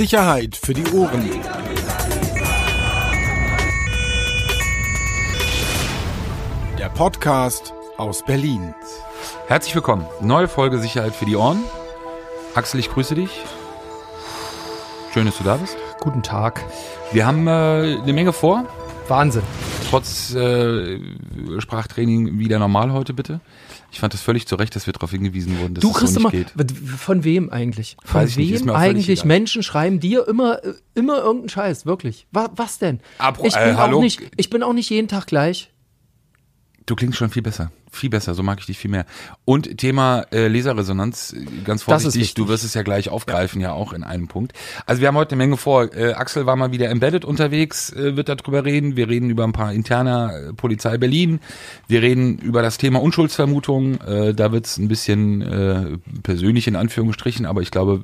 Sicherheit für die Ohren. Der Podcast aus Berlin. Herzlich willkommen. Neue Folge Sicherheit für die Ohren. Axel, ich grüße dich. Schön, dass du da bist. Guten Tag. Wir haben äh, eine Menge vor. Wahnsinn. Trotz äh, Sprachtraining wieder normal heute bitte. Ich fand es völlig zu Recht, dass wir darauf hingewiesen wurden, dass Du es kriegst so immer, nicht geht. von wem eigentlich? Von Weiß wem eigentlich. Menschen schreiben dir immer, äh, immer irgendeinen Scheiß, wirklich? Was, was denn? Apro- ich, bin äh, auch nicht, ich bin auch nicht jeden Tag gleich. Du klingst schon viel besser. Viel besser, so mag ich dich viel mehr. Und Thema äh, Leserresonanz, äh, ganz vorsichtig, du wirst es ja gleich aufgreifen, ja. auch in einem Punkt. Also wir haben heute eine Menge vor. Äh, Axel war mal wieder embedded unterwegs, äh, wird darüber reden. Wir reden über ein paar interner äh, Polizei Berlin. Wir reden über das Thema Unschuldsvermutung. Äh, da wird's ein bisschen äh, persönlich in Anführungsstrichen, aber ich glaube,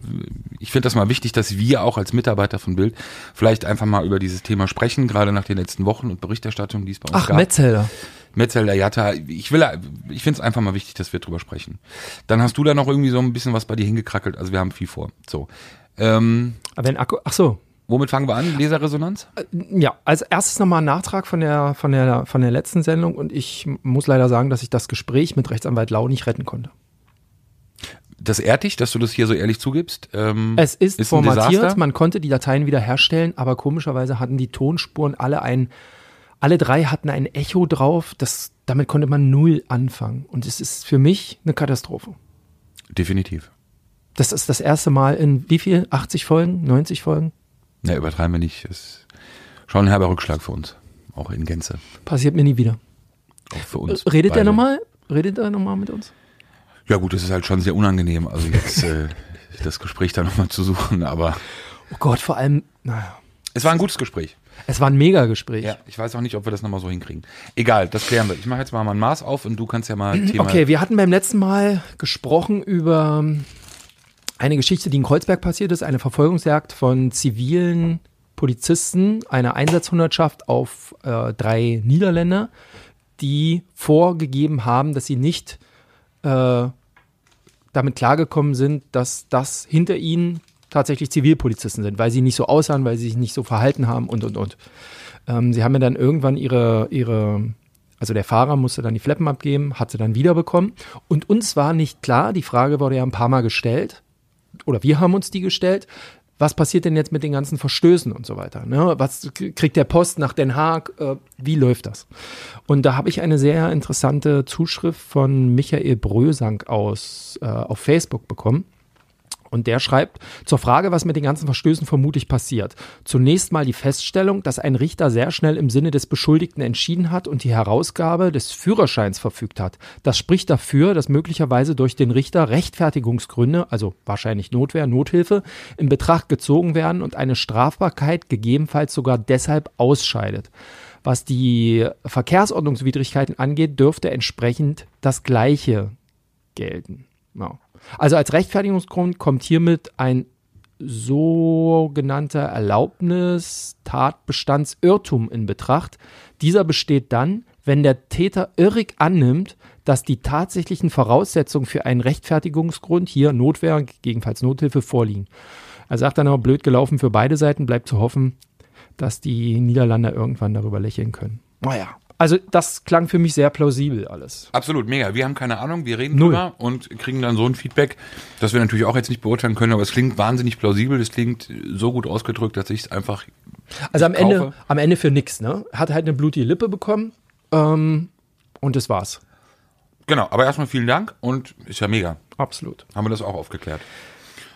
ich finde das mal wichtig, dass wir auch als Mitarbeiter von Bild vielleicht einfach mal über dieses Thema sprechen, gerade nach den letzten Wochen und Berichterstattungen, die es bei uns Ach, gab. Metzelder. Metzelder Jatta, ich will, ich finde es einfach mal wichtig, dass wir drüber sprechen. Dann hast du da noch irgendwie so ein bisschen was bei dir hingekrackelt, also wir haben viel vor. So. Ähm, Aber wenn Akku, ach so. womit fangen wir an? Leserresonanz? Ja, als erstes nochmal ein Nachtrag von der, von der, von der letzten Sendung und ich muss leider sagen, dass ich das Gespräch mit Rechtsanwalt Lau nicht retten konnte. Das ehrt dich, dass du das hier so ehrlich zugibst. Ähm, Es ist, ein formatiert, man konnte die Dateien wiederherstellen, aber komischerweise hatten die Tonspuren alle ein, alle drei hatten ein Echo drauf, das, damit konnte man null anfangen. Und es ist für mich eine Katastrophe. Definitiv. Das ist das erste Mal in wie viel? 80 Folgen? 90 Folgen? Ne, übertreiben wir nicht. Ist schon ein herber Rückschlag für uns. Auch in Gänze. Passiert mir nie wieder. Auch für uns. Äh, Redet beide. nochmal? Redet er nochmal mit uns? Ja gut, es ist halt schon sehr unangenehm, also jetzt äh, das Gespräch da nochmal zu suchen, aber Oh Gott, vor allem, naja. Es war ein gutes Gespräch. Es war ein Mega-Gespräch. Ja, ich weiß auch nicht, ob wir das nochmal so hinkriegen. Egal, das klären wir. Ich mache jetzt mal mein Maß auf und du kannst ja mal Thema. Okay, wir hatten beim letzten Mal gesprochen über eine Geschichte, die in Kreuzberg passiert ist, eine Verfolgungsjagd von zivilen Polizisten, eine Einsatzhundertschaft auf äh, drei Niederländer, die vorgegeben haben, dass sie nicht äh, damit klargekommen sind, dass das hinter ihnen tatsächlich Zivilpolizisten sind, weil sie nicht so aussahen, weil sie sich nicht so verhalten haben und, und, und. Ähm, sie haben mir dann irgendwann ihre, ihre, also der Fahrer musste dann die Fleppen abgeben, hat sie dann wiederbekommen. Und uns war nicht klar, die Frage wurde ja ein paar Mal gestellt, oder wir haben uns die gestellt, was passiert denn jetzt mit den ganzen Verstößen und so weiter? Ne? Was kriegt der Post nach Den Haag? Äh, wie läuft das? Und da habe ich eine sehr interessante Zuschrift von Michael Brösank aus äh, auf Facebook bekommen. Und der schreibt zur Frage, was mit den ganzen Verstößen vermutlich passiert. Zunächst mal die Feststellung, dass ein Richter sehr schnell im Sinne des Beschuldigten entschieden hat und die Herausgabe des Führerscheins verfügt hat. Das spricht dafür, dass möglicherweise durch den Richter Rechtfertigungsgründe, also wahrscheinlich Notwehr, Nothilfe, in Betracht gezogen werden und eine Strafbarkeit gegebenenfalls sogar deshalb ausscheidet. Was die Verkehrsordnungswidrigkeiten angeht, dürfte entsprechend das Gleiche gelten. Ja. Also als Rechtfertigungsgrund kommt hiermit ein sogenannter Erlaubnis-Tatbestandsirrtum in Betracht. Dieser besteht dann, wenn der Täter irrig annimmt, dass die tatsächlichen Voraussetzungen für einen Rechtfertigungsgrund, hier Notwehr, gegebenenfalls Nothilfe, vorliegen. Er sagt dann aber, blöd gelaufen für beide Seiten, bleibt zu hoffen, dass die Niederländer irgendwann darüber lächeln können. Naja. Also das klang für mich sehr plausibel alles. Absolut, mega. Wir haben keine Ahnung, wir reden Null. drüber und kriegen dann so ein Feedback, das wir natürlich auch jetzt nicht beurteilen können, aber es klingt wahnsinnig plausibel, es klingt so gut ausgedrückt, dass ich es einfach. Also am Ende, kaufe. am Ende für nix, ne? Hat halt eine blutige Lippe bekommen ähm, und das war's. Genau, aber erstmal vielen Dank und ist ja mega. Absolut. Haben wir das auch aufgeklärt.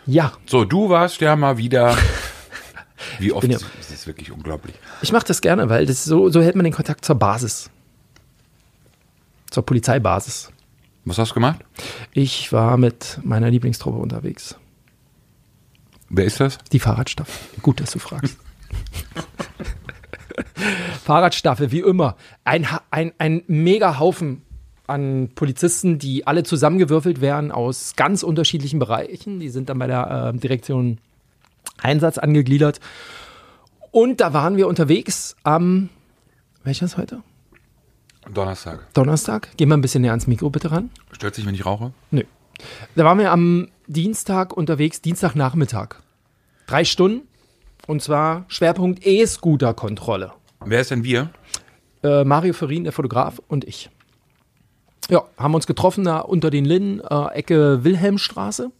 Ja, So, du warst ja mal wieder. Wie oft? ja- Das ist wirklich unglaublich. ich mache das gerne, weil das so, so hält man den Kontakt zur Basis. Zur Polizeibasis. Was hast du gemacht? Ich war mit meiner Lieblingstruppe unterwegs. Wer ist das? Die Fahrradstaffel. Gut, dass du fragst. Fahrradstaffel, wie immer. Ein, ein, ein mega Haufen an Polizisten, die alle zusammengewürfelt werden aus ganz unterschiedlichen Bereichen. Die sind dann bei der äh, Direktion Einsatz angegliedert. Und da waren wir unterwegs am, welches heute? Donnerstag. Donnerstag. Gehen wir ein bisschen näher ans Mikro bitte ran. Stört sich, wenn ich rauche? Nö. Da waren wir am Dienstag unterwegs, Dienstagnachmittag. Drei Stunden Und zwar Schwerpunkt E-Scooter-Kontrolle. Wer ist denn wir? Äh, Mario Ferin, der Fotograf, und ich. Ja, haben uns getroffen da unter den Linden, äh, Ecke Wilhelmstraße.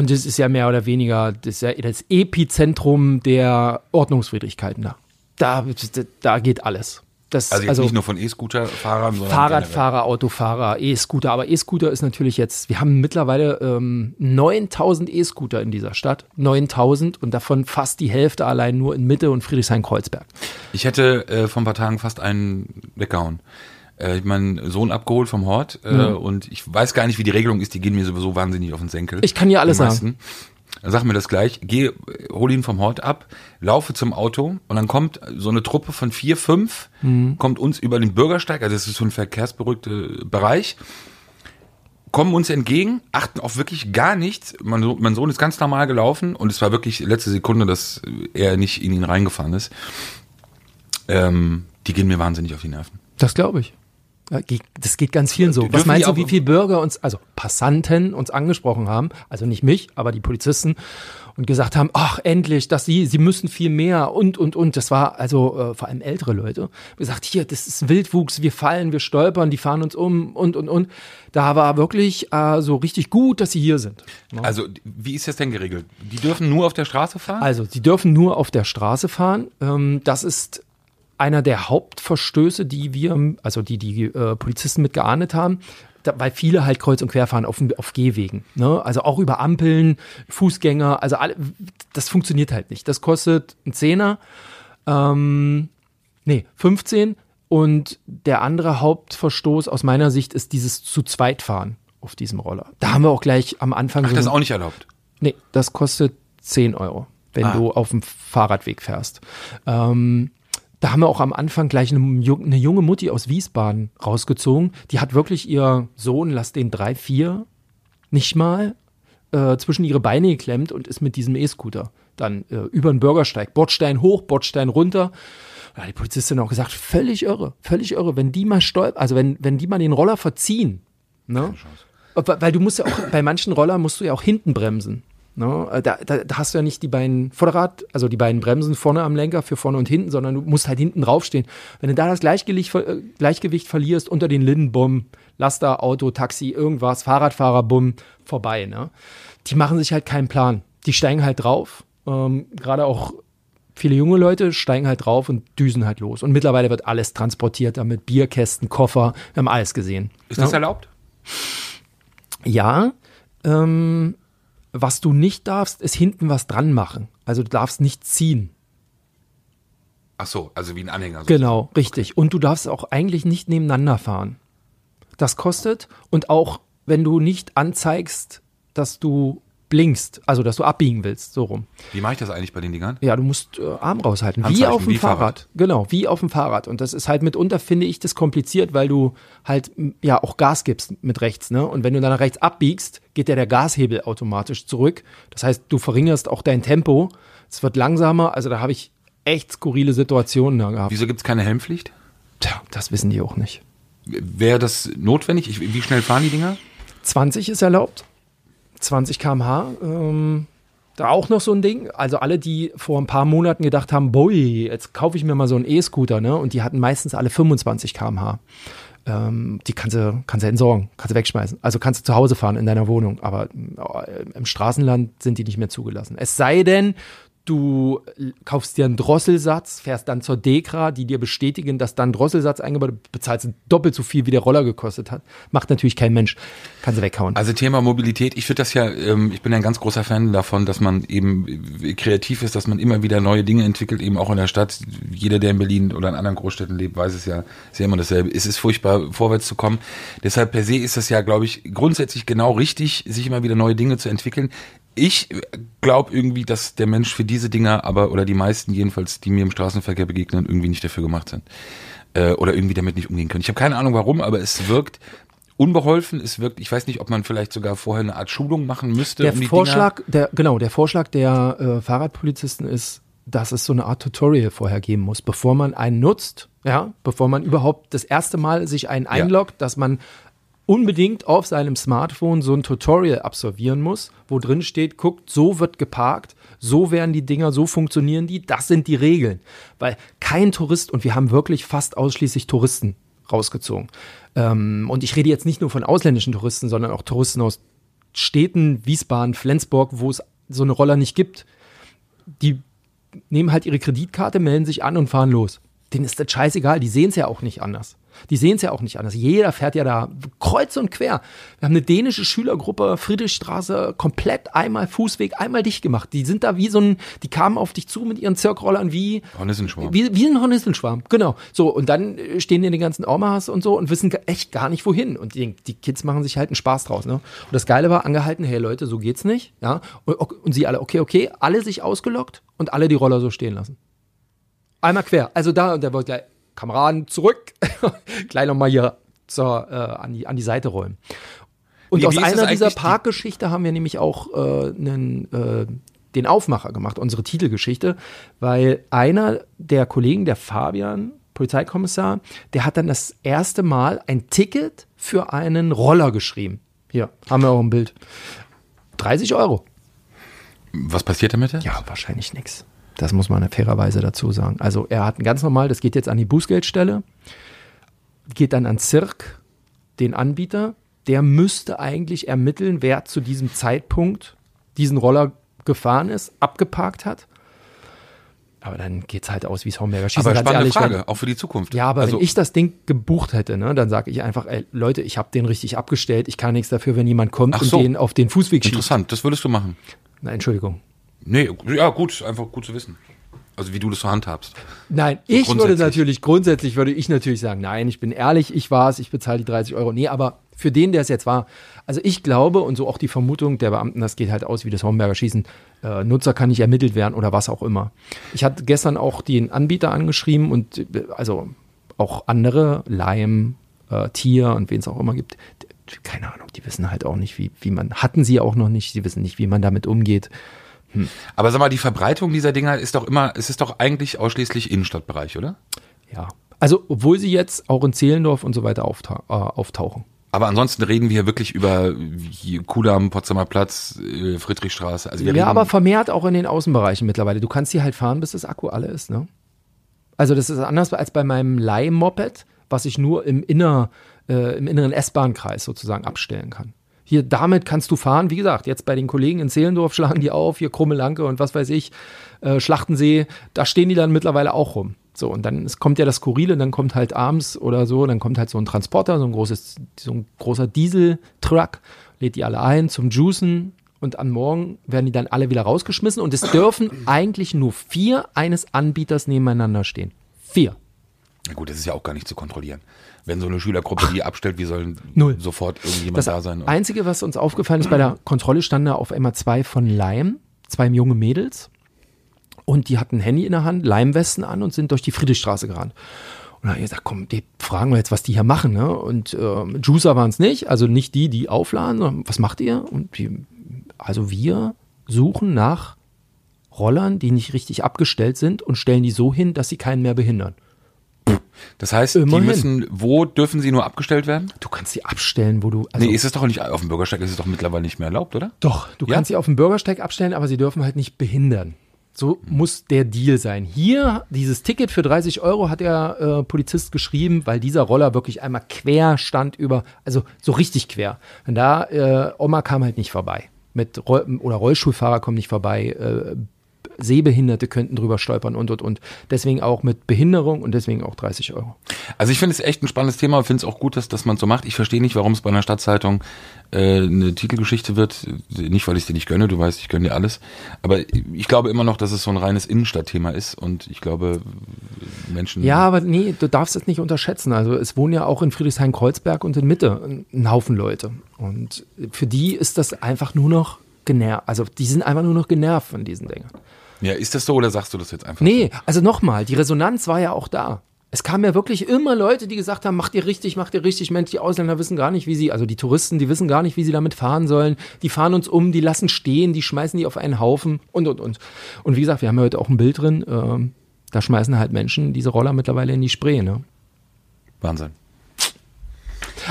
Und das ist ja mehr oder weniger das, ist ja das Epizentrum der Ordnungswidrigkeiten da. Da, da geht alles. Das, Also jetzt nicht nur von E-Scooter-Fahrern, sondern Fahrradfahrer, Autofahrer, E-Scooter. Aber E-Scooter ist natürlich jetzt, wir haben mittlerweile ähm, 9000 E-Scooter in dieser Stadt. 9000 und davon fast die Hälfte allein nur in Mitte und Friedrichshain-Kreuzberg. Ich hätte äh, vor ein paar Tagen fast einen weggehauen. Äh, ich meinen Sohn abgeholt vom Hort äh, Mhm. und ich weiß gar nicht, wie die Regelung ist. Die gehen mir sowieso wahnsinnig auf den Senkel. Ich kann dir alles Die meisten. Sag mir das gleich. Geh, äh, hol ihn vom Hort ab, laufe zum Auto und dann kommt so eine Truppe von vier, fünf, Mhm. kommt uns über den Bürgersteig, also das ist so ein verkehrsberuhigter Bereich, kommen uns entgegen, achten auf wirklich gar nichts. Mein, Sohn- mein Sohn ist ganz normal gelaufen und es war wirklich letzte Sekunde, dass er nicht in ihn reingefahren ist. Ähm, die gehen mir wahnsinnig auf die Nerven. Das glaube ich. Das geht ganz vielen so. Dürfen Was meinst du, wie viele Bürger uns, also Passanten uns angesprochen haben, also nicht mich, aber die Polizisten und gesagt haben, ach endlich, dass sie, sie müssen viel mehr und und und. Das war also äh, vor allem ältere Leute. Gesagt, hier, das ist Wildwuchs, wir fallen, wir stolpern, die fahren uns um und und und. Da war wirklich äh, so richtig gut, dass sie hier sind. ne? Also, wie ist das denn geregelt? Die dürfen nur auf der Straße fahren? Also, sie dürfen nur auf der Straße fahren. Ähm, das ist einer der Hauptverstöße, die wir, also die die äh, Polizisten mit geahndet haben, da, weil viele halt kreuz und quer fahren auf, auf Gehwegen. Ne? Also auch über Ampeln, Fußgänger, also alle, das funktioniert halt nicht. Das kostet einen Zehner, ähm, nee, 15. Und der andere Hauptverstoß aus meiner Sicht ist dieses zu zweit fahren auf diesem Roller. Da haben wir auch gleich am Anfang Ach, so das ist auch nicht erlaubt. Nee, das kostet 10 Euro, wenn Ah. du auf dem Fahrradweg fährst. Ähm, da haben wir auch am Anfang gleich eine, ju- eine junge Mutti aus Wiesbaden rausgezogen. Die hat wirklich ihr Sohn, lass den drei, vier, nicht mal, äh, zwischen ihre Beine geklemmt und ist mit diesem E-Scooter dann äh, über den Bürgersteig, Bordstein hoch, Bordstein runter. Da hat die Polizistin auch gesagt, völlig irre, völlig irre. Wenn die mal stolpern, also wenn, wenn die mal den Roller verziehen, ne? Weil weil du musst ja auch, bei manchen Rollern musst du ja auch hinten bremsen. Ne? Da, da, da hast du ja nicht die beiden Vorderrad, also die beiden Bremsen vorne am Lenker für vorne und hinten, sondern du musst halt hinten draufstehen. Wenn du da das Gleichgewicht, äh, Gleichgewicht verlierst unter den Linden, bumm, Laster, Auto, Taxi, irgendwas, Fahrradfahrer, bumm, vorbei. Ne? Die machen sich halt keinen Plan. Die steigen halt drauf. Ähm, Gerade auch viele junge Leute steigen halt drauf und düsen halt los. Und mittlerweile wird alles transportiert, damit Bierkästen, Koffer, wir haben alles gesehen. Ist das Ja. erlaubt? Ja, ähm, was du nicht darfst, ist hinten was dran machen. Also du darfst nicht ziehen. Ach so, also wie ein Anhänger. Genau, richtig. Und du darfst auch eigentlich nicht nebeneinander fahren. Das kostet und auch wenn du nicht anzeigst, dass du blinkst, also dass du abbiegen willst, so rum. Wie mache ich das eigentlich bei den Dingern? Ja, du musst äh, Arm raushalten. Wie auf dem wie Fahrrad. Fahrrad. Genau, wie auf dem Fahrrad. Und das ist halt mitunter, finde ich, das kompliziert, weil du halt ja auch Gas gibst mit rechts, ne? Und wenn du dann nach rechts abbiegst, geht ja der Gashebel automatisch zurück. Das heißt, du verringerst auch dein Tempo. Es wird langsamer. Also da habe ich echt skurrile Situationen da gehabt. Wieso gibt es keine Helmpflicht? Tja, das wissen die auch nicht. Wäre das notwendig? Ich, wie schnell fahren die Dinger? 20 ist erlaubt. 20 km/h. Ähm, da auch noch so ein Ding. Also alle, die vor ein paar Monaten gedacht haben, boy, jetzt kaufe ich mir mal so einen E-Scooter, ne? Und die hatten meistens alle 25 km/h. Ähm, die kannst du, kannst du entsorgen, kannst du wegschmeißen. Also kannst du zu Hause fahren in deiner Wohnung. Aber äh, im Straßenland sind die nicht mehr zugelassen. Es sei denn, du kaufst dir einen Drosselsatz, fährst dann zur Dekra, die dir bestätigen, dass dann Drosselsatz eingebaut ist, bezahlst doppelt so viel, wie der Roller gekostet hat. Macht natürlich kein Mensch. Kannst du weghauen. Also Thema Mobilität, ich finde das ja, ähm, ich bin ein ganz großer Fan davon, dass man eben äh, kreativ ist, dass man immer wieder neue Dinge entwickelt, eben auch in der Stadt. Jeder, der in Berlin oder in anderen Großstädten lebt, weiß es ja, ist ja immer dasselbe. Es ist furchtbar, vorwärts zu kommen. Deshalb per se ist das ja, glaube ich, grundsätzlich genau richtig, sich immer wieder neue Dinge zu entwickeln. Ich glaube irgendwie, dass der Mensch für diese Dinger, aber oder die meisten jedenfalls, die mir im Straßenverkehr begegnen, irgendwie nicht dafür gemacht sind. Äh, oder irgendwie damit nicht umgehen können. Ich habe keine Ahnung warum, aber es wirkt unbeholfen. Es wirkt, ich weiß nicht, ob man vielleicht sogar vorher eine Art Schulung machen müsste. der um Vorschlag, der, genau, der Vorschlag der äh, Fahrradpolizisten ist, dass es so eine Art Tutorial vorher geben muss, bevor man einen nutzt, ja, bevor man überhaupt das erste Mal sich einen einloggt, dass man unbedingt auf seinem Smartphone so ein Tutorial absolvieren muss, wo drin steht, guckt, so wird geparkt, so werden die Dinger, so funktionieren die, das sind die Regeln. Weil kein Tourist, und wir haben wirklich fast ausschließlich Touristen rausgezogen. Ähm, und ich rede jetzt nicht nur von ausländischen Touristen, sondern auch Touristen aus Städten, Wiesbaden, Flensburg, wo es so eine Roller nicht gibt. Die nehmen halt ihre Kreditkarte, melden sich an und fahren los. Denen ist das scheißegal, die sehen es ja auch nicht anders. Die sehen es ja auch nicht anders. Jeder fährt ja da kreuz und quer. Wir haben eine dänische Schülergruppe, Friedrichstraße, komplett einmal Fußweg, einmal dicht gemacht. Die sind da wie so ein, die kamen auf dich zu mit ihren Zirkrollern wie Hornissenschwarm. Wie, wie ein Hornissenschwarm, genau. So, und dann stehen hier die ganzen Omas und so und wissen echt gar nicht wohin. Und die, die Kids machen sich halt einen Spaß draus. Ne? Und das Geile war, angehalten, hey Leute, so geht's nicht. Ja? Und, und sie alle, okay, okay, alle sich ausgelockt und alle die Roller so stehen lassen. Einmal quer. Also da, und der wollte gleich, Kameraden zurück, gleich nochmal hier zur, äh, an, die, an die Seite räumen. Und Wie- aus wie einer dieser eigentlich die- Parkgeschichte haben wir nämlich auch äh, einen, äh, den Aufmacher gemacht, unsere Titelgeschichte, weil einer der Kollegen, der Fabian, Polizeikommissar, der hat dann das erste Mal ein Ticket für einen Roller geschrieben. Hier, haben wir auch ein Bild. 30 Euro. Was passiert damit? Ja, wahrscheinlich nichts. Das muss man fairerweise dazu sagen. Also er hat ein ganz normal, das geht jetzt an die Bußgeldstelle, geht dann an Zirk, den Anbieter. Der müsste eigentlich ermitteln, wer zu diesem Zeitpunkt diesen Roller gefahren ist, abgeparkt hat. Aber dann geht's halt aus wie das Homberger Schießen. Aber ganz spannende ehrlich, Frage, wenn- auch für die Zukunft. ja, aber also, wenn ich das Ding gebucht hätte, ne, dann sage ich einfach, ey, Leute, ich habe den richtig abgestellt. Ich kann nichts dafür, wenn jemand kommt Ach und so. den auf den Fußweg schießt. Interessant, das würdest du machen. Na, Entschuldigung. Nee, ja, gut, einfach gut zu wissen. Also wie du das so handhabst. Nein, ich würde natürlich, grundsätzlich würde ich natürlich sagen, nein, ich bin ehrlich, ich war es, ich bezahle die 30 Euro. Nee, aber für den, der es jetzt war, also ich glaube und so auch die Vermutung der Beamten, das geht halt aus wie das Homberger Schießen, äh, Nutzer kann nicht ermittelt werden oder was auch immer. Ich hatte gestern auch den Anbieter angeschrieben und äh, also auch andere, Lime, äh, Tier und wen es auch immer gibt, keine Ahnung, die wissen halt auch nicht, wie, wie man, hatten sie auch noch nicht, sie wissen nicht, wie man damit umgeht. Aber sag mal, die Verbreitung dieser Dinger ist doch immer, es ist doch eigentlich ausschließlich Innenstadtbereich, oder? Ja. Also, obwohl sie jetzt auch in Zehlendorf und so weiter auftau äh, auftauchen. Aber ansonsten reden wir hier wirklich über hier Kudamm, Potsdamer Platz, äh, Friedrichstraße. Also wir Ja, aber vermehrt auch in den Außenbereichen mittlerweile. Du kannst die halt fahren, bis das Akku alle ist, ne? Also das ist anders als bei meinem Leihmoped, was ich nur im, inner, äh, im inneren S-Bahn-Kreis sozusagen abstellen kann. Hier, damit kannst du fahren. Wie gesagt, jetzt bei den Kollegen in Zehlendorf schlagen die auf, hier Krumme Lanke und was weiß ich, äh, Schlachtensee, da stehen die dann mittlerweile auch rum. So, und dann es kommt ja das Skurrile, dann kommt halt abends oder so, dann kommt halt so ein Transporter, so ein großes, so ein großer Diesel-Truck, lädt die alle ein zum Juicen und am Morgen werden die dann alle wieder rausgeschmissen und es dürfen eigentlich nur vier eines Anbieters nebeneinander stehen. Vier. Na gut, das ist ja auch gar nicht zu kontrollieren. Wenn so eine Schülergruppe die abstellt, wie sollen Null. sofort irgendjemand Das da sein? Einzige, was uns aufgefallen ist, bei der Kontrolle standen da auf einmal zwei von Leim, zwei junge Mädels. Und die hatten ein Handy in der Hand, Leimwesten an und sind durch die Friedrichstraße gerannt. Und dann habe ich gesagt, komm, die fragen wir jetzt, was die hier machen. Ne? Und äh, Juicer waren es nicht, also nicht die, die aufladen, sondern was macht ihr? Und die, also wir suchen nach Rollern, die nicht richtig abgestellt sind und stellen die so hin, dass sie keinen mehr behindern. Das heißt, Immerhin. die müssen, wo dürfen sie nur abgestellt werden? Du kannst sie abstellen, wo du. Also nee, ist es doch nicht, auf dem Bürgersteig ist es doch mittlerweile nicht mehr erlaubt, oder? Doch, du Ja? kannst sie auf dem Bürgersteig abstellen, aber sie dürfen halt nicht behindern. So muss der Deal sein. Hier, dieses Ticket für 30 Euro hat der äh, Polizist geschrieben, weil dieser Roller wirklich einmal quer stand über, also so richtig quer. Und da, äh, Oma kam halt nicht vorbei. Mit Roll oder Rollstuhlfahrer kommen nicht vorbei. Äh, Sehbehinderte könnten drüber stolpern und und und. Deswegen auch mit Behinderung und deswegen auch 30 Euro. Also ich finde es echt ein spannendes Thema und finde es auch gut, dass, dass man so macht. Ich verstehe nicht, warum es bei einer Stadtzeitung äh, eine Titelgeschichte wird. Nicht, weil ich dir nicht gönne, du weißt, ich gönne dir alles. Aber ich glaube immer noch, dass es so ein reines Innenstadtthema ist und ich glaube, Menschen. Ja, aber nee, du darfst es nicht unterschätzen. Also es wohnen ja auch in Friedrichshain-Kreuzberg und in Mitte ein- ein Haufen Leute. Und für die ist das einfach nur noch genervt. Also die sind einfach nur noch genervt von diesen Dingen. Ja, ist das so oder sagst du das jetzt einfach? Nee, also nochmal, die Resonanz war ja auch da. Es kamen ja wirklich immer Leute, die gesagt haben, macht ihr richtig, macht ihr richtig. Mensch, die Ausländer wissen gar nicht, wie sie, also die Touristen, die wissen gar nicht, wie sie damit fahren sollen. Die fahren uns um, die lassen stehen, die schmeißen die auf einen Haufen und, und, und. Und wie gesagt, wir haben ja heute auch ein Bild drin, ähm, da schmeißen halt Menschen diese Roller mittlerweile in die Spree, ne? Wahnsinn.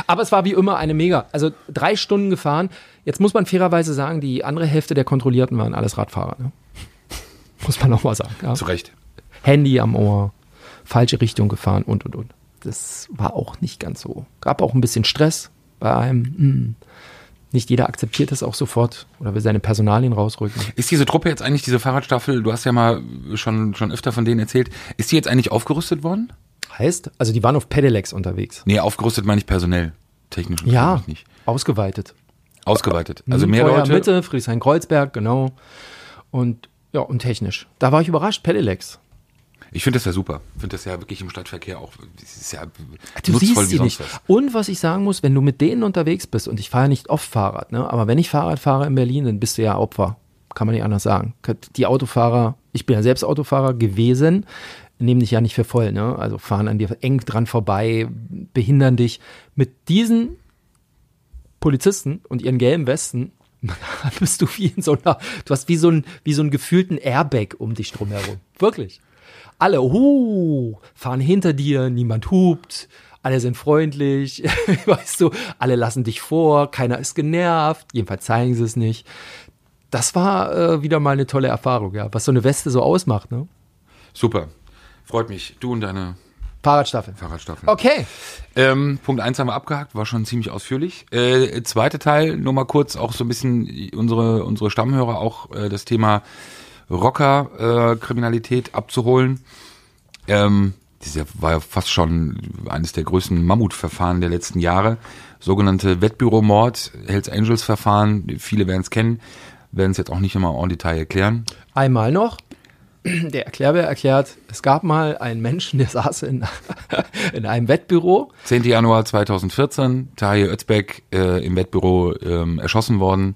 Aber es war wie immer eine mega. Also drei Stunden gefahren. Jetzt muss man fairerweise sagen, die andere Hälfte der Kontrollierten waren alles Radfahrer. Ne? Muss man nochmal sagen. Ja. Zu Recht. Handy am Ohr, falsche Richtung gefahren und und und. Das war auch nicht ganz so. Gab auch ein bisschen Stress bei einem. Hm. Nicht jeder akzeptiert das auch sofort oder will seine Personalien rausrücken. Ist diese Truppe jetzt eigentlich, diese Fahrradstaffel, du hast ja mal schon, schon öfter von denen erzählt, ist die jetzt eigentlich aufgerüstet worden? Heißt, also die waren auf Pedelecs unterwegs. Nee, aufgerüstet meine ich personell. Technisch Ja, nicht. ausgeweitet. Ausgeweitet. Also Hm, mehr Feuer Leute. Mitte, Friedrichshain-Kreuzberg, genau. Und ja, und technisch. Da war ich überrascht, Pedelecs. Ich finde das ja super. Ich finde das ja wirklich im Stadtverkehr auch, ist ja Du nutzvoll siehst wie sie sonst nicht. was. Und was ich sagen muss, wenn du mit denen unterwegs bist, und ich fahre ja nicht oft Fahrrad, ne, aber wenn ich Fahrrad fahre in Berlin, dann bist du ja Opfer. Kann man nicht anders sagen. Die Autofahrer, ich bin ja selbst Autofahrer gewesen, nehmen dich ja nicht für voll, ne? Also fahren an dir eng dran vorbei, behindern dich. Mit diesen Polizisten und ihren gelben Westen bist du wie in so einer, du hast wie so, ein, wie so einen gefühlten Airbag um dich drumherum. Wirklich. Alle, hu, fahren hinter dir, niemand hupt, alle sind freundlich, weißt du, alle lassen dich vor, keiner ist genervt, jedenfalls zeigen sie es nicht. Das war äh, wieder mal eine tolle Erfahrung, ja, was so eine Weste so ausmacht, ne? Super. Freut mich. Du und deine Fahrradstaffel. Fahrradstaffel. Okay. Ähm, Punkt eins haben wir abgehakt, war schon ziemlich ausführlich. Äh, zweite Teil, nur mal kurz auch so ein bisschen unsere, unsere Stammhörer auch äh, das Thema Rocker-Kriminalität abzuholen. Ähm, das war ja fast schon eines der größten Mammutverfahren der letzten Jahre. Sogenannte Wettbüromord, Hells Angels Verfahren, viele werden es kennen, werden es jetzt auch nicht immer en Detail erklären. Einmal noch. Der Erklärbär erklärt, es gab mal einen Menschen, der saß in, in einem Wettbüro 10. Januar 2014, Tahir Özbek äh, im Wettbüro ähm, erschossen worden.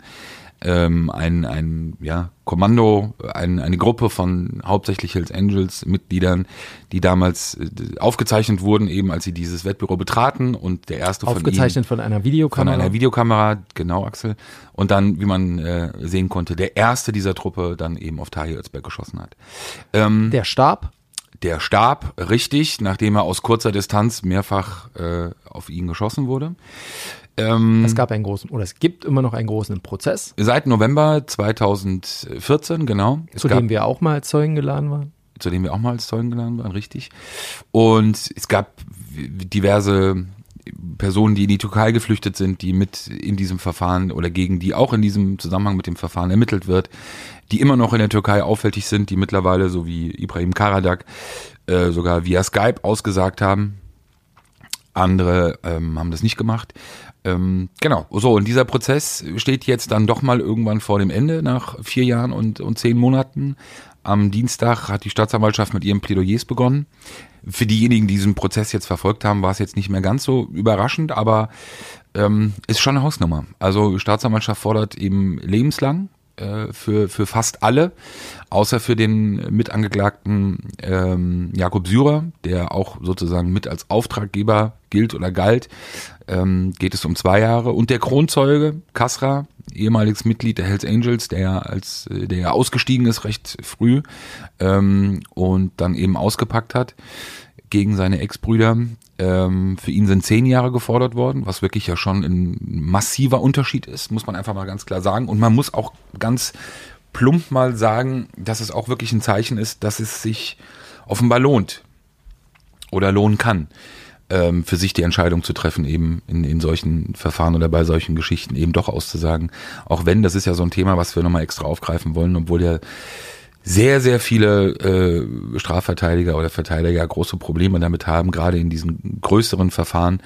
Ähm, ein, ein ja, Kommando, ein, eine Gruppe von hauptsächlich Hells Angels Mitgliedern, die damals äh, aufgezeichnet wurden, eben als sie dieses Wettbüro betraten und der erste von ihnen aufgezeichnet von einer von Videokamera. einer Videokamera, genau Axel, und dann, wie man äh, sehen konnte, der erste dieser Truppe dann eben auf Tahir Özbek geschossen hat. Ähm, der starb. der starb richtig, nachdem er aus kurzer Distanz mehrfach äh, auf ihn geschossen wurde. Ähm, Es gab einen großen, oder es gibt immer noch einen großen Prozess, seit November 2014, genau. Zu dem wir auch mal als Zeugen geladen waren. zu dem wir auch mal als Zeugen geladen waren, richtig. Und es gab diverse Personen, die in die Türkei geflüchtet sind, die mit in diesem Verfahren oder gegen die auch in diesem Zusammenhang mit dem Verfahren ermittelt wird, die immer noch in der Türkei auffällig sind, die mittlerweile, so wie Ibrahim Karadak, äh, sogar via Skype ausgesagt haben. Andere ähm, haben das nicht gemacht. Ähm, genau, so, und dieser Prozess steht jetzt dann doch mal irgendwann vor dem Ende nach vier Jahren und, und zehn Monaten. Am Dienstag hat die Staatsanwaltschaft mit ihren Plädoyers begonnen. Für diejenigen, die diesen Prozess jetzt verfolgt haben, war es jetzt nicht mehr ganz so überraschend, aber ähm, ist schon eine Hausnummer. Also Staatsanwaltschaft fordert eben lebenslang für, für fast alle, außer für den Mitangeklagten ähm, Jakob Syrer, der auch sozusagen mit als Auftraggeber gilt oder galt, ähm, geht es um zwei Jahre. Und der Kronzeuge Kasra, ehemaliges Mitglied der Hells Angels, der als äh, der ausgestiegen ist recht früh ähm, und dann eben ausgepackt hat gegen seine Ex-Brüder. Ähm, für ihn sind zehn Jahre gefordert worden, was wirklich ja schon ein massiver Unterschied ist, muss man einfach mal ganz klar sagen. Und man muss auch ganz plump mal sagen, dass es auch wirklich ein Zeichen ist, dass es sich offenbar lohnt oder lohnen kann, ähm, für sich die Entscheidung zu treffen, eben in, in solchen Verfahren oder bei solchen Geschichten eben doch auszusagen. Auch wenn, das ist ja so ein Thema, was wir nochmal extra aufgreifen wollen, obwohl ja sehr, sehr viele äh, Strafverteidiger oder Verteidiger große Probleme damit haben, gerade in diesen größeren Verfahren,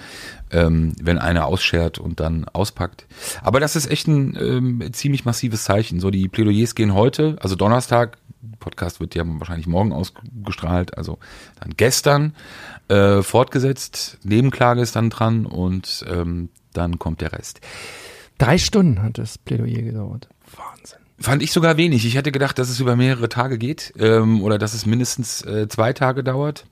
ähm, wenn einer ausschert und dann auspackt. Aber das ist echt ein ähm, ziemlich massives Zeichen. So, die Plädoyers gehen heute, also Donnerstag, Podcast wird ja wahrscheinlich morgen ausgestrahlt, also dann gestern äh, fortgesetzt, Nebenklage ist dann dran und ähm, dann kommt der Rest. Drei Stunden hat das Plädoyer gedauert. Wahnsinn. Fand ich sogar wenig. Ich hätte gedacht, dass es über mehrere Tage geht ähm, oder dass es mindestens äh, zwei Tage dauert.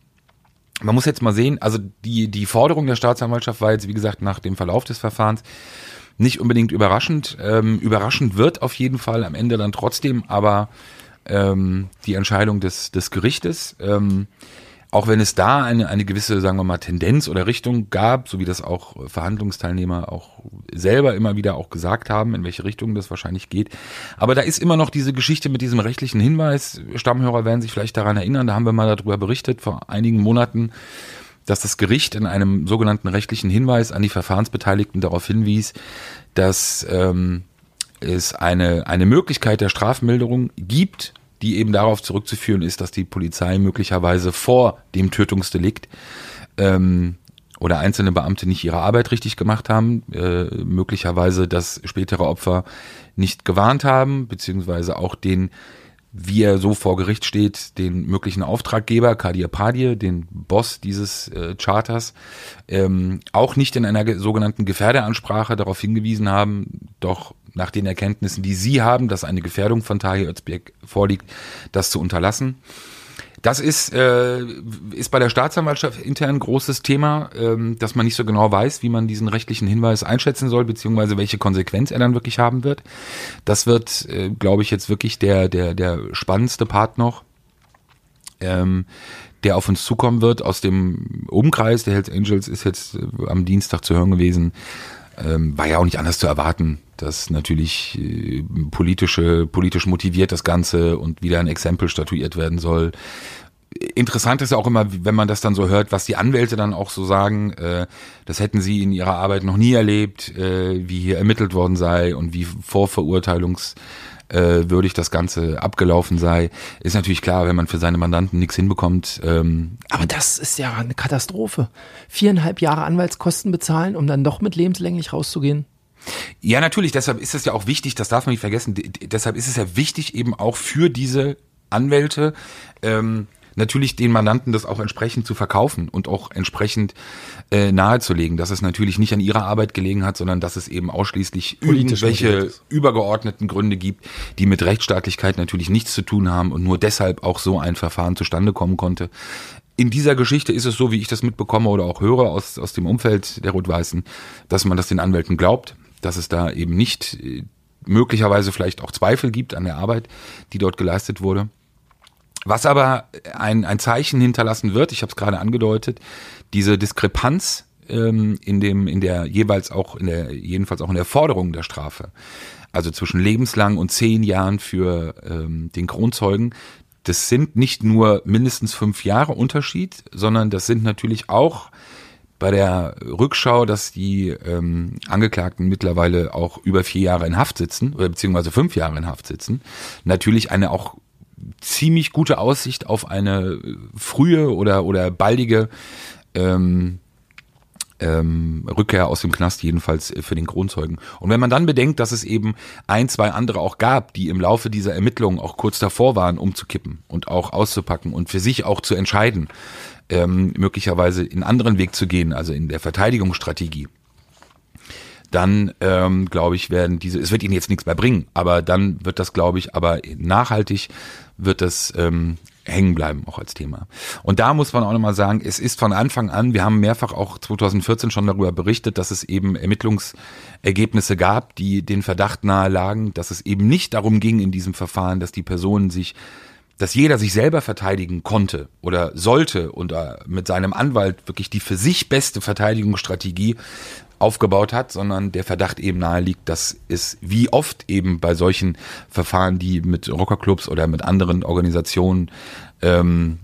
Man muss jetzt mal sehen, also die, die Forderung der Staatsanwaltschaft war jetzt, wie gesagt, nach dem Verlauf des Verfahrens nicht unbedingt überraschend. Ähm, überraschend wird auf jeden Fall am Ende dann trotzdem aber ähm, die Entscheidung des, des Gerichtes. Ähm, auch wenn es da eine, eine gewisse, sagen wir mal, Tendenz oder Richtung gab, so wie das auch Verhandlungsteilnehmer auch selber immer wieder auch gesagt haben, in welche Richtung das wahrscheinlich geht. Aber da ist immer noch diese Geschichte mit diesem rechtlichen Hinweis. Stammhörer werden sich vielleicht daran erinnern, da haben wir mal darüber berichtet vor einigen Monaten, dass das Gericht in einem sogenannten rechtlichen Hinweis an die Verfahrensbeteiligten darauf hinwies, dass ähm, es eine, eine Möglichkeit der Strafmilderung gibt, die eben darauf zurückzuführen ist, dass die Polizei möglicherweise vor dem Tötungsdelikt ähm, oder einzelne Beamte nicht ihre Arbeit richtig gemacht haben, äh, möglicherweise das spätere Opfer nicht gewarnt haben, beziehungsweise auch den, wie er so vor Gericht steht, den möglichen Auftraggeber, Kadir Padie, den Boss dieses äh, Charters, ähm, auch nicht in einer sogenannten Gefährderansprache darauf hingewiesen haben, doch nach den Erkenntnissen, die Sie haben, dass eine Gefährdung von Tahir Özbek vorliegt, das zu unterlassen. Das ist, äh, ist bei der Staatsanwaltschaft intern ein großes Thema, ähm, dass man nicht so genau weiß, wie man diesen rechtlichen Hinweis einschätzen soll, beziehungsweise welche Konsequenz er dann wirklich haben wird. Das wird, äh, glaube ich, jetzt wirklich der, der, der spannendste Part noch. Ähm, der auf uns zukommen wird aus dem Umkreis der Hells Angels ist jetzt äh, am Dienstag zu hören gewesen. Ähm, war ja auch nicht anders zu erwarten, dass natürlich äh, politische, politisch motiviert das Ganze und wieder ein Exempel statuiert werden soll. Interessant ist auch immer, wenn man das dann so hört, was die Anwälte dann auch so sagen, äh, das hätten sie in ihrer Arbeit noch nie erlebt, äh, wie hier ermittelt worden sei und wie Vorverurteilungs äh, würdig das Ganze abgelaufen sei. Ist natürlich klar, wenn man für seine Mandanten nichts hinbekommt. Ähm, Aber das ist ja eine Katastrophe. Viereinhalb Jahre Anwaltskosten bezahlen, um dann doch mit lebenslänglich rauszugehen. Ja, natürlich. Deshalb ist es ja auch wichtig, das darf man nicht vergessen. Deshalb ist es ja wichtig, eben auch für diese Anwälte ähm, natürlich den Mandanten das auch entsprechend zu verkaufen und auch entsprechend äh, nahezulegen, dass es natürlich nicht an ihrer Arbeit gelegen hat, sondern dass es eben ausschließlich Politisch irgendwelche übergeordneten Gründe gibt, die mit Rechtsstaatlichkeit natürlich nichts zu tun haben und nur deshalb auch so ein Verfahren zustande kommen konnte. In dieser Geschichte ist es so, wie ich das mitbekomme oder auch höre aus, aus dem Umfeld der Rot-Weißen, dass man das den Anwälten glaubt, dass es da eben nicht äh, möglicherweise vielleicht auch Zweifel gibt an der Arbeit, die dort geleistet wurde. Was aber ein, ein Zeichen hinterlassen wird, ich habe es gerade angedeutet, diese Diskrepanz ähm, in dem, in der jeweils auch in der, jedenfalls auch in der Forderung der Strafe, also zwischen lebenslang und zehn Jahren für ähm, den Kronzeugen, das sind nicht nur mindestens fünf Jahre Unterschied, sondern das sind natürlich auch bei der Rückschau, dass die ähm, Angeklagten mittlerweile auch über vier Jahre in Haft sitzen oder beziehungsweise fünf Jahre in Haft sitzen, natürlich eine auch ziemlich gute Aussicht auf eine frühe oder, oder baldige ähm, ähm, Rückkehr aus dem Knast, jedenfalls für den Kronzeugen. Und wenn man dann bedenkt, dass es eben ein, zwei andere auch gab, die im Laufe dieser Ermittlungen auch kurz davor waren, umzukippen und auch auszupacken und für sich auch zu entscheiden, ähm, möglicherweise in anderen Weg zu gehen, also in der Verteidigungsstrategie, dann ähm, glaube ich, werden diese, es wird ihnen jetzt nichts mehr bringen, aber dann wird das, glaube ich, aber nachhaltig wird das ähm, hängen bleiben, auch als Thema. Und da muss man auch nochmal sagen, es ist von Anfang an, wir haben mehrfach auch 2014 schon darüber berichtet, dass es eben Ermittlungsergebnisse gab, die den Verdacht nahe lagen, dass es eben nicht darum ging in diesem Verfahren, dass die Personen sich dass jeder sich selber verteidigen konnte oder sollte und mit seinem Anwalt wirklich die für sich beste Verteidigungsstrategie aufgebaut hat, sondern der Verdacht eben nahe liegt, dass es wie oft eben bei solchen Verfahren, die mit Rockerclubs oder mit anderen Organisationen ähm,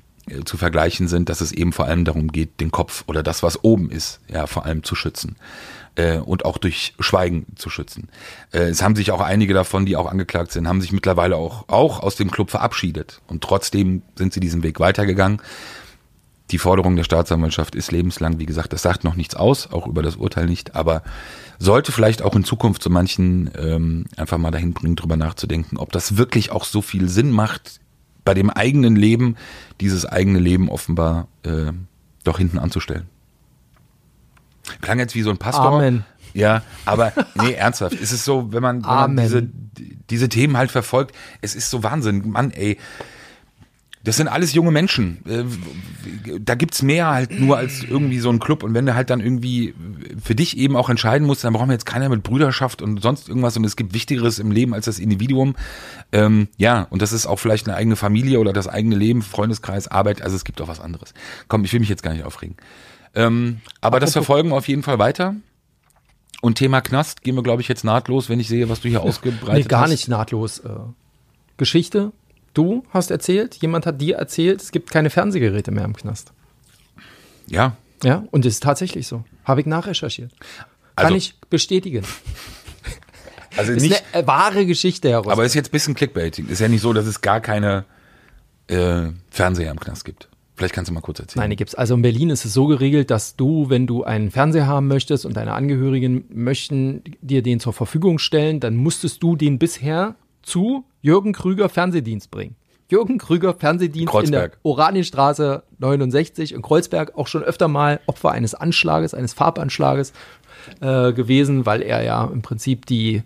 zu vergleichen sind, dass es eben vor allem darum geht, den Kopf oder das, was oben ist, ja, vor allem zu schützen äh, und auch durch Schweigen zu schützen. Äh, es haben sich auch einige davon, die auch angeklagt sind, haben sich mittlerweile auch, auch aus dem Club verabschiedet und trotzdem sind sie diesen Weg weitergegangen die Forderung der Staatsanwaltschaft ist lebenslang. Wie gesagt, das sagt noch nichts aus, auch über das Urteil nicht, aber sollte vielleicht auch in Zukunft so manchen ähm, einfach mal dahin bringen, drüber nachzudenken, ob das wirklich auch so viel Sinn macht, bei dem eigenen Leben dieses eigene Leben offenbar äh, doch hinten anzustellen. Klang jetzt wie so ein Pastor. Amen. Ja, aber nee, ernsthaft. Es ist so, wenn man, wenn man diese, diese Themen halt verfolgt, es ist so Wahnsinn. Mann, ey, Das sind alles junge Menschen. Äh, Da gibt's mehr halt nur als irgendwie so ein Club. Und wenn du halt dann irgendwie für dich eben auch entscheiden musst, dann brauchen wir jetzt keiner mit Brüderschaft und sonst irgendwas. Und es gibt Wichtigeres im Leben als das Individuum. Ähm, ja, und das ist auch vielleicht eine eigene Familie oder das eigene Leben, Freundeskreis, Arbeit. Also es gibt auch was anderes. Komm, ich will mich jetzt gar nicht aufregen. Ähm, aber das verfolgen wir auf jeden Fall weiter. Und Thema Knast gehen wir, glaube ich, jetzt nahtlos, wenn ich sehe, was du hier ausgebreitet Nee, gar hast. nicht nahtlos. Äh, Geschichte, du hast erzählt, jemand hat dir erzählt, es gibt keine Fernsehgeräte mehr im Knast. Ja, Ja, und es ist tatsächlich so. Habe ich nachrecherchiert. Kann Also- ich bestätigen. also Ist nicht, eine äh, wahre Geschichte heraus. aber ist jetzt ein bisschen Clickbaiting. Ist ja nicht so, dass es gar keine äh, Fernseher im Knast gibt. Vielleicht kannst du mal kurz erzählen. Nein, die gibt's. Also in Berlin ist es so geregelt, dass du, wenn du einen Fernseher haben möchtest und deine Angehörigen möchten dir den zur Verfügung stellen, dann musstest du den bisher zu Jürgen Krüger Fernsehdienst bringen. Jürgen Krüger Fernsehdienst Kreuzberg. in der Oranienstraße 69 in Kreuzberg, auch schon öfter mal Opfer eines Anschlages, eines Farbanschlages äh, gewesen, weil er ja im Prinzip die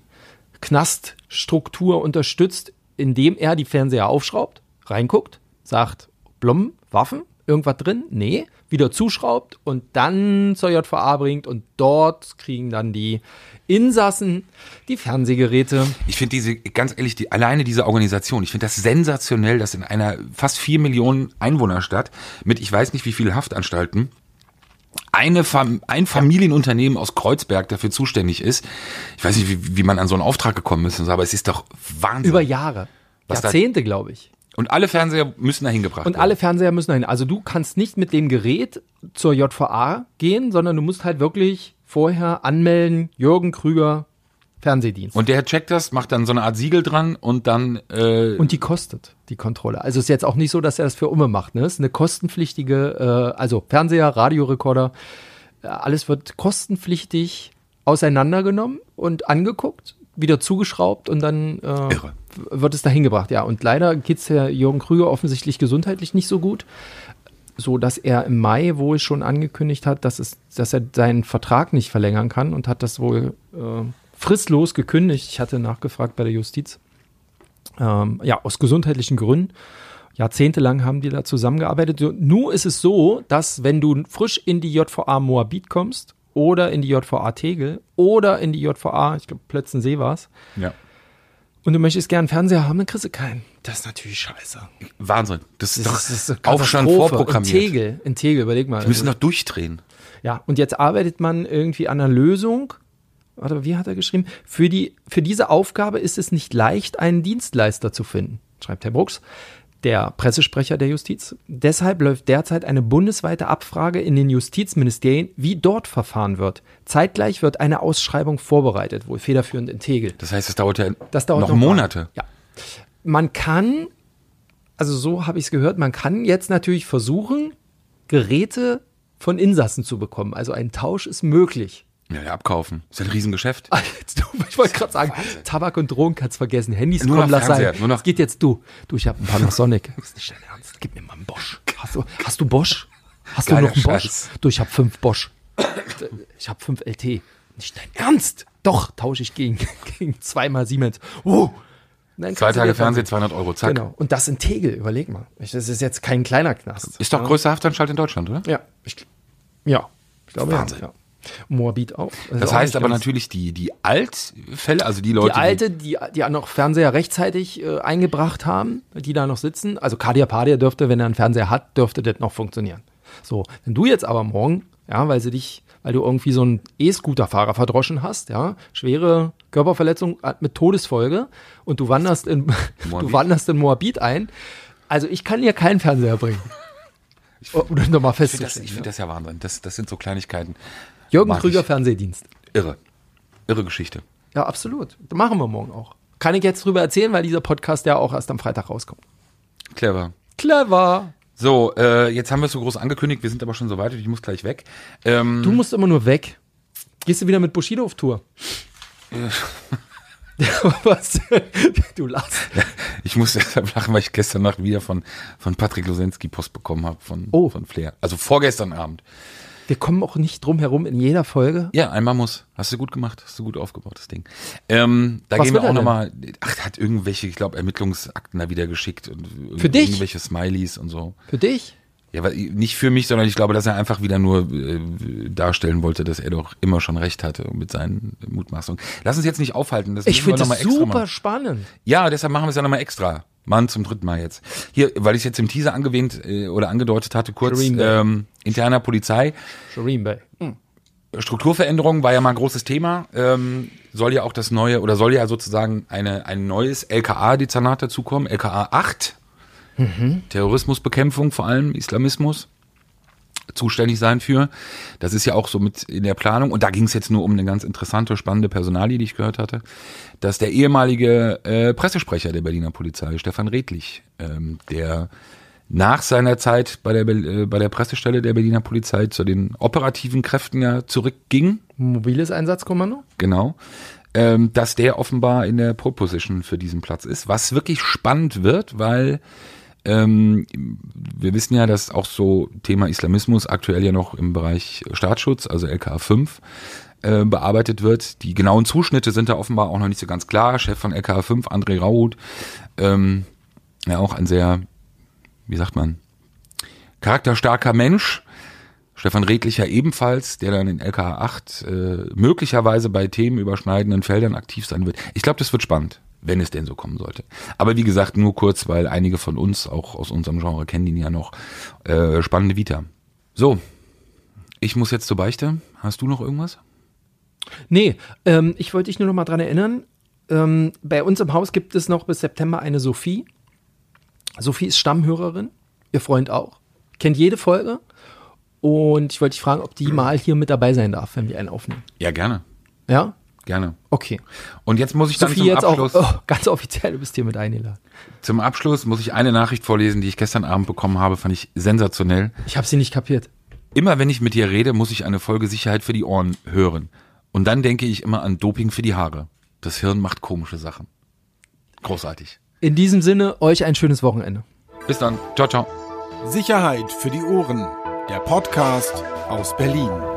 Knaststruktur unterstützt, indem er die Fernseher aufschraubt, reinguckt, sagt, Blom, Waffen, irgendwas drin? Nee, wieder zuschraubt und dann zur JVA bringt und dort kriegen dann die Insassen die Fernsehgeräte. Ich finde diese, ganz ehrlich, die, alleine diese Organisation, ich finde das sensationell, dass in einer fast vier Millionen Einwohnerstadt mit ich weiß nicht wie viele Haftanstalten eine Fam ein Familienunternehmen aus Kreuzberg dafür zuständig ist. Ich weiß nicht, wie, wie man an so einen Auftrag gekommen ist, aber es ist doch Wahnsinn. Über Jahre. Was Jahrzehnte, glaube ich. Und alle Fernseher müssen dahin gebracht Und werden. alle Fernseher müssen dahin. Also du kannst nicht mit dem Gerät zur JVA gehen, sondern du musst halt wirklich vorher anmelden, Jürgen Krüger Fernsehdienst. Und der checkt das, macht dann so eine Art Siegel dran und dann äh, Und die kostet, die Kontrolle. Also ist jetzt auch nicht so, dass er das für Umme macht. Ne? Es ist eine kostenpflichtige, äh, also Fernseher, Radiorekorder, äh, alles wird kostenpflichtig auseinandergenommen und angeguckt, wieder zugeschraubt und dann äh, Irre. Wird es dahin gebracht. Ja, und leider geht's Herr Jürgen Krüger offensichtlich gesundheitlich nicht so gut. So dass er im Mai wohl schon angekündigt hat, dass, es, dass er seinen Vertrag nicht verlängern kann und hat das wohl äh, fristlos gekündigt. Ich hatte nachgefragt bei der Justiz. Ähm, ja, aus gesundheitlichen Gründen. Jahrzehntelang haben die da zusammengearbeitet. Nun ist es so, dass wenn du frisch in die JVA Moabit kommst oder in die JVA Tegel oder in die JVA, ich glaube Plötzensee war es, ja. Und du möchtest gern einen Fernseher haben, dann kriegst du keinen. Das ist natürlich scheiße. Wahnsinn. Das ist doch Das ist eine Aufstand Katastrophe. vorprogrammiert. In Tegel, in Tegel, überleg mal. Wir müssen doch durchdrehen. Ja, und jetzt arbeitet man irgendwie an einer Lösung. Warte, wie hat er geschrieben? Für, die, für diese Aufgabe ist es nicht leicht, einen Dienstleister zu finden, schreibt Herr Brucks, der Pressesprecher der Justiz. Deshalb läuft derzeit eine bundesweite Abfrage in den Justizministerien, wie dort verfahren wird. Zeitgleich wird eine Ausschreibung vorbereitet, wohl federführend in Tegel. Das heißt, es dauert ja Das dauert noch, noch Monate. Ja. Man kann, also so habe ich es gehört, man kann jetzt natürlich versuchen, Geräte von Insassen zu bekommen. Also ein Tausch ist möglich. Ja, ja, abkaufen. Ist ja ein Riesengeschäft. Ich wollte gerade sagen, Tabak und Drogen kannst vergessen. Handys Nur kommen, lass sein. Nur noch- Es geht jetzt du. Du, ich habe ein Panasonic. Das ist nicht dein Ernst. Gib mir mal einen Bosch. Hast du, hast du Bosch? Hast Geiler du noch einen Bosch? Scheiß. Du, ich habe fünf Bosch. Ich habe fünf LT. Nicht dein Ernst? Doch, tausche ich gegen, gegen zweimal Siemens. Uh. Dann Zwei Tage Fernsehen, 200 Euro, zack. Genau. Und das in Tegel, überleg mal. Das ist jetzt kein kleiner Knast. Ist doch größter Haftanstalt in Deutschland, oder? Ja, ich, ja, ich glaube Wahnsinn. ja. Moabit auch. Das auch heißt aber natürlich, die, die Altfälle, also die Die Leute, alte, die, die noch Fernseher rechtzeitig äh, eingebracht haben, die da noch sitzen. Also Kadia Padia dürfte, wenn er einen Fernseher hat, dürfte das noch funktionieren. So, wenn du jetzt aber morgen, ja, weil sie dich, weil du irgendwie so einen E-Scooter-Fahrer verdroschen hast, ja, schwere Körperverletzung mit Todesfolge und du wanderst in, du Moabit. wanderst in Moabit ein. Also ich kann dir keinen Fernseher bringen. Das die, ich finde das, find das ja Wahnsinn. Das, das sind so Kleinigkeiten. Jürgen mag Krüger ich. Fernsehdienst. Irre. Irre Geschichte. Ja, absolut. Das machen wir morgen auch. Kann ich jetzt drüber erzählen, weil dieser Podcast ja auch erst am Freitag rauskommt. Clever. Clever. So, äh, jetzt haben wir es so groß angekündigt, wir sind aber schon so weit, ich muss gleich weg. Ähm, Du musst immer nur weg. Gehst du wieder mit Bushido auf Tour? Was? Du lachst. Ich muss deshalb lachen, weil ich gestern Nacht wieder von, von Patrick Losensky Post bekommen habe von, Oh. von Flair. Also vorgestern Abend. Wir kommen auch nicht drum herum in jeder Folge. Ja, einmal muss. Hast du gut gemacht, hast du gut aufgebaut, das Ding. Ähm, da Was gehen wir auch nochmal, ach, hat irgendwelche, ich glaube, Ermittlungsakten da wieder geschickt und Für dich? irgendwelche Smileys und so. Für dich? Ja, weil, nicht für mich, sondern ich glaube, dass er einfach wieder nur äh, darstellen wollte, dass er doch immer schon recht hatte mit seinen Mutmaßungen. Lass uns jetzt nicht aufhalten. Das Ich finde das mal super machen. spannend. Ja, deshalb machen wir es ja nochmal extra. Mann, zum dritten Mal jetzt. Hier, weil ich es jetzt im Teaser angewähnt äh, oder angedeutet hatte, kurz ähm, interner Polizei. Shireen Bay. Strukturveränderung war ja mal ein großes Thema. Ähm, soll ja auch das neue, oder soll ja sozusagen eine, ein neues LKA-Dezernat dazukommen, LKA 8. Terrorismusbekämpfung, vor allem Islamismus, zuständig sein für. Das ist ja auch so mit in der Planung. Und da ging es jetzt nur um eine ganz interessante, spannende Personalie, die ich gehört hatte, dass der ehemalige äh, Pressesprecher der Berliner Polizei, Stefan Redlich, ähm, der nach seiner Zeit bei der, äh, bei der Pressestelle der Berliner Polizei zu den operativen Kräften ja zurückging, Mobiles Einsatzkommando? genau, ähm, dass der offenbar in der Pole Position für diesen Platz ist, was wirklich spannend wird, weil ähm, wir wissen ja, dass auch so Thema Islamismus aktuell ja noch im Bereich Staatsschutz, also LKA 5, äh, bearbeitet wird. Die genauen Zuschnitte sind da offenbar auch noch nicht so ganz klar. Chef von LKA 5, André Rauhut, ähm, ja auch ein sehr, wie sagt man, charakterstarker Mensch. Stefan Redlicher ebenfalls, der dann in LKA 8 äh, möglicherweise bei themenüberschneidenden Feldern aktiv sein wird. Ich glaube, das wird spannend, wenn es denn so kommen sollte. Aber wie gesagt, nur kurz, weil einige von uns, auch aus unserem Genre, kennen ihn ja noch. Äh, spannende Vita. So, ich muss jetzt zur Beichte. Hast du noch irgendwas? Nee, ähm, ich wollte dich nur noch mal dran erinnern. Ähm, bei uns im Haus gibt es noch bis September eine Sophie. Sophie ist Stammhörerin, ihr Freund auch. Kennt jede Folge. Und ich wollte dich fragen, ob die mal hier mit dabei sein darf, wenn wir einen aufnehmen. Ja, gerne. Ja? Gerne. Okay. Und jetzt muss ich dann Sophie zum jetzt Abschluss, auch oh, ganz offiziell, du bist hier mit eingeladen. zum Abschluss muss ich eine Nachricht vorlesen, die ich gestern Abend bekommen habe, fand ich sensationell. Ich habe sie nicht kapiert. Immer wenn ich mit dir rede, muss ich eine Folge Sicherheit für die Ohren hören. Und dann denke ich immer an Doping für die Haare. Das Hirn macht komische Sachen. Großartig. In diesem Sinne, euch ein schönes Wochenende. Bis dann. Ciao, ciao. Sicherheit für die Ohren. Der Podcast aus Berlin.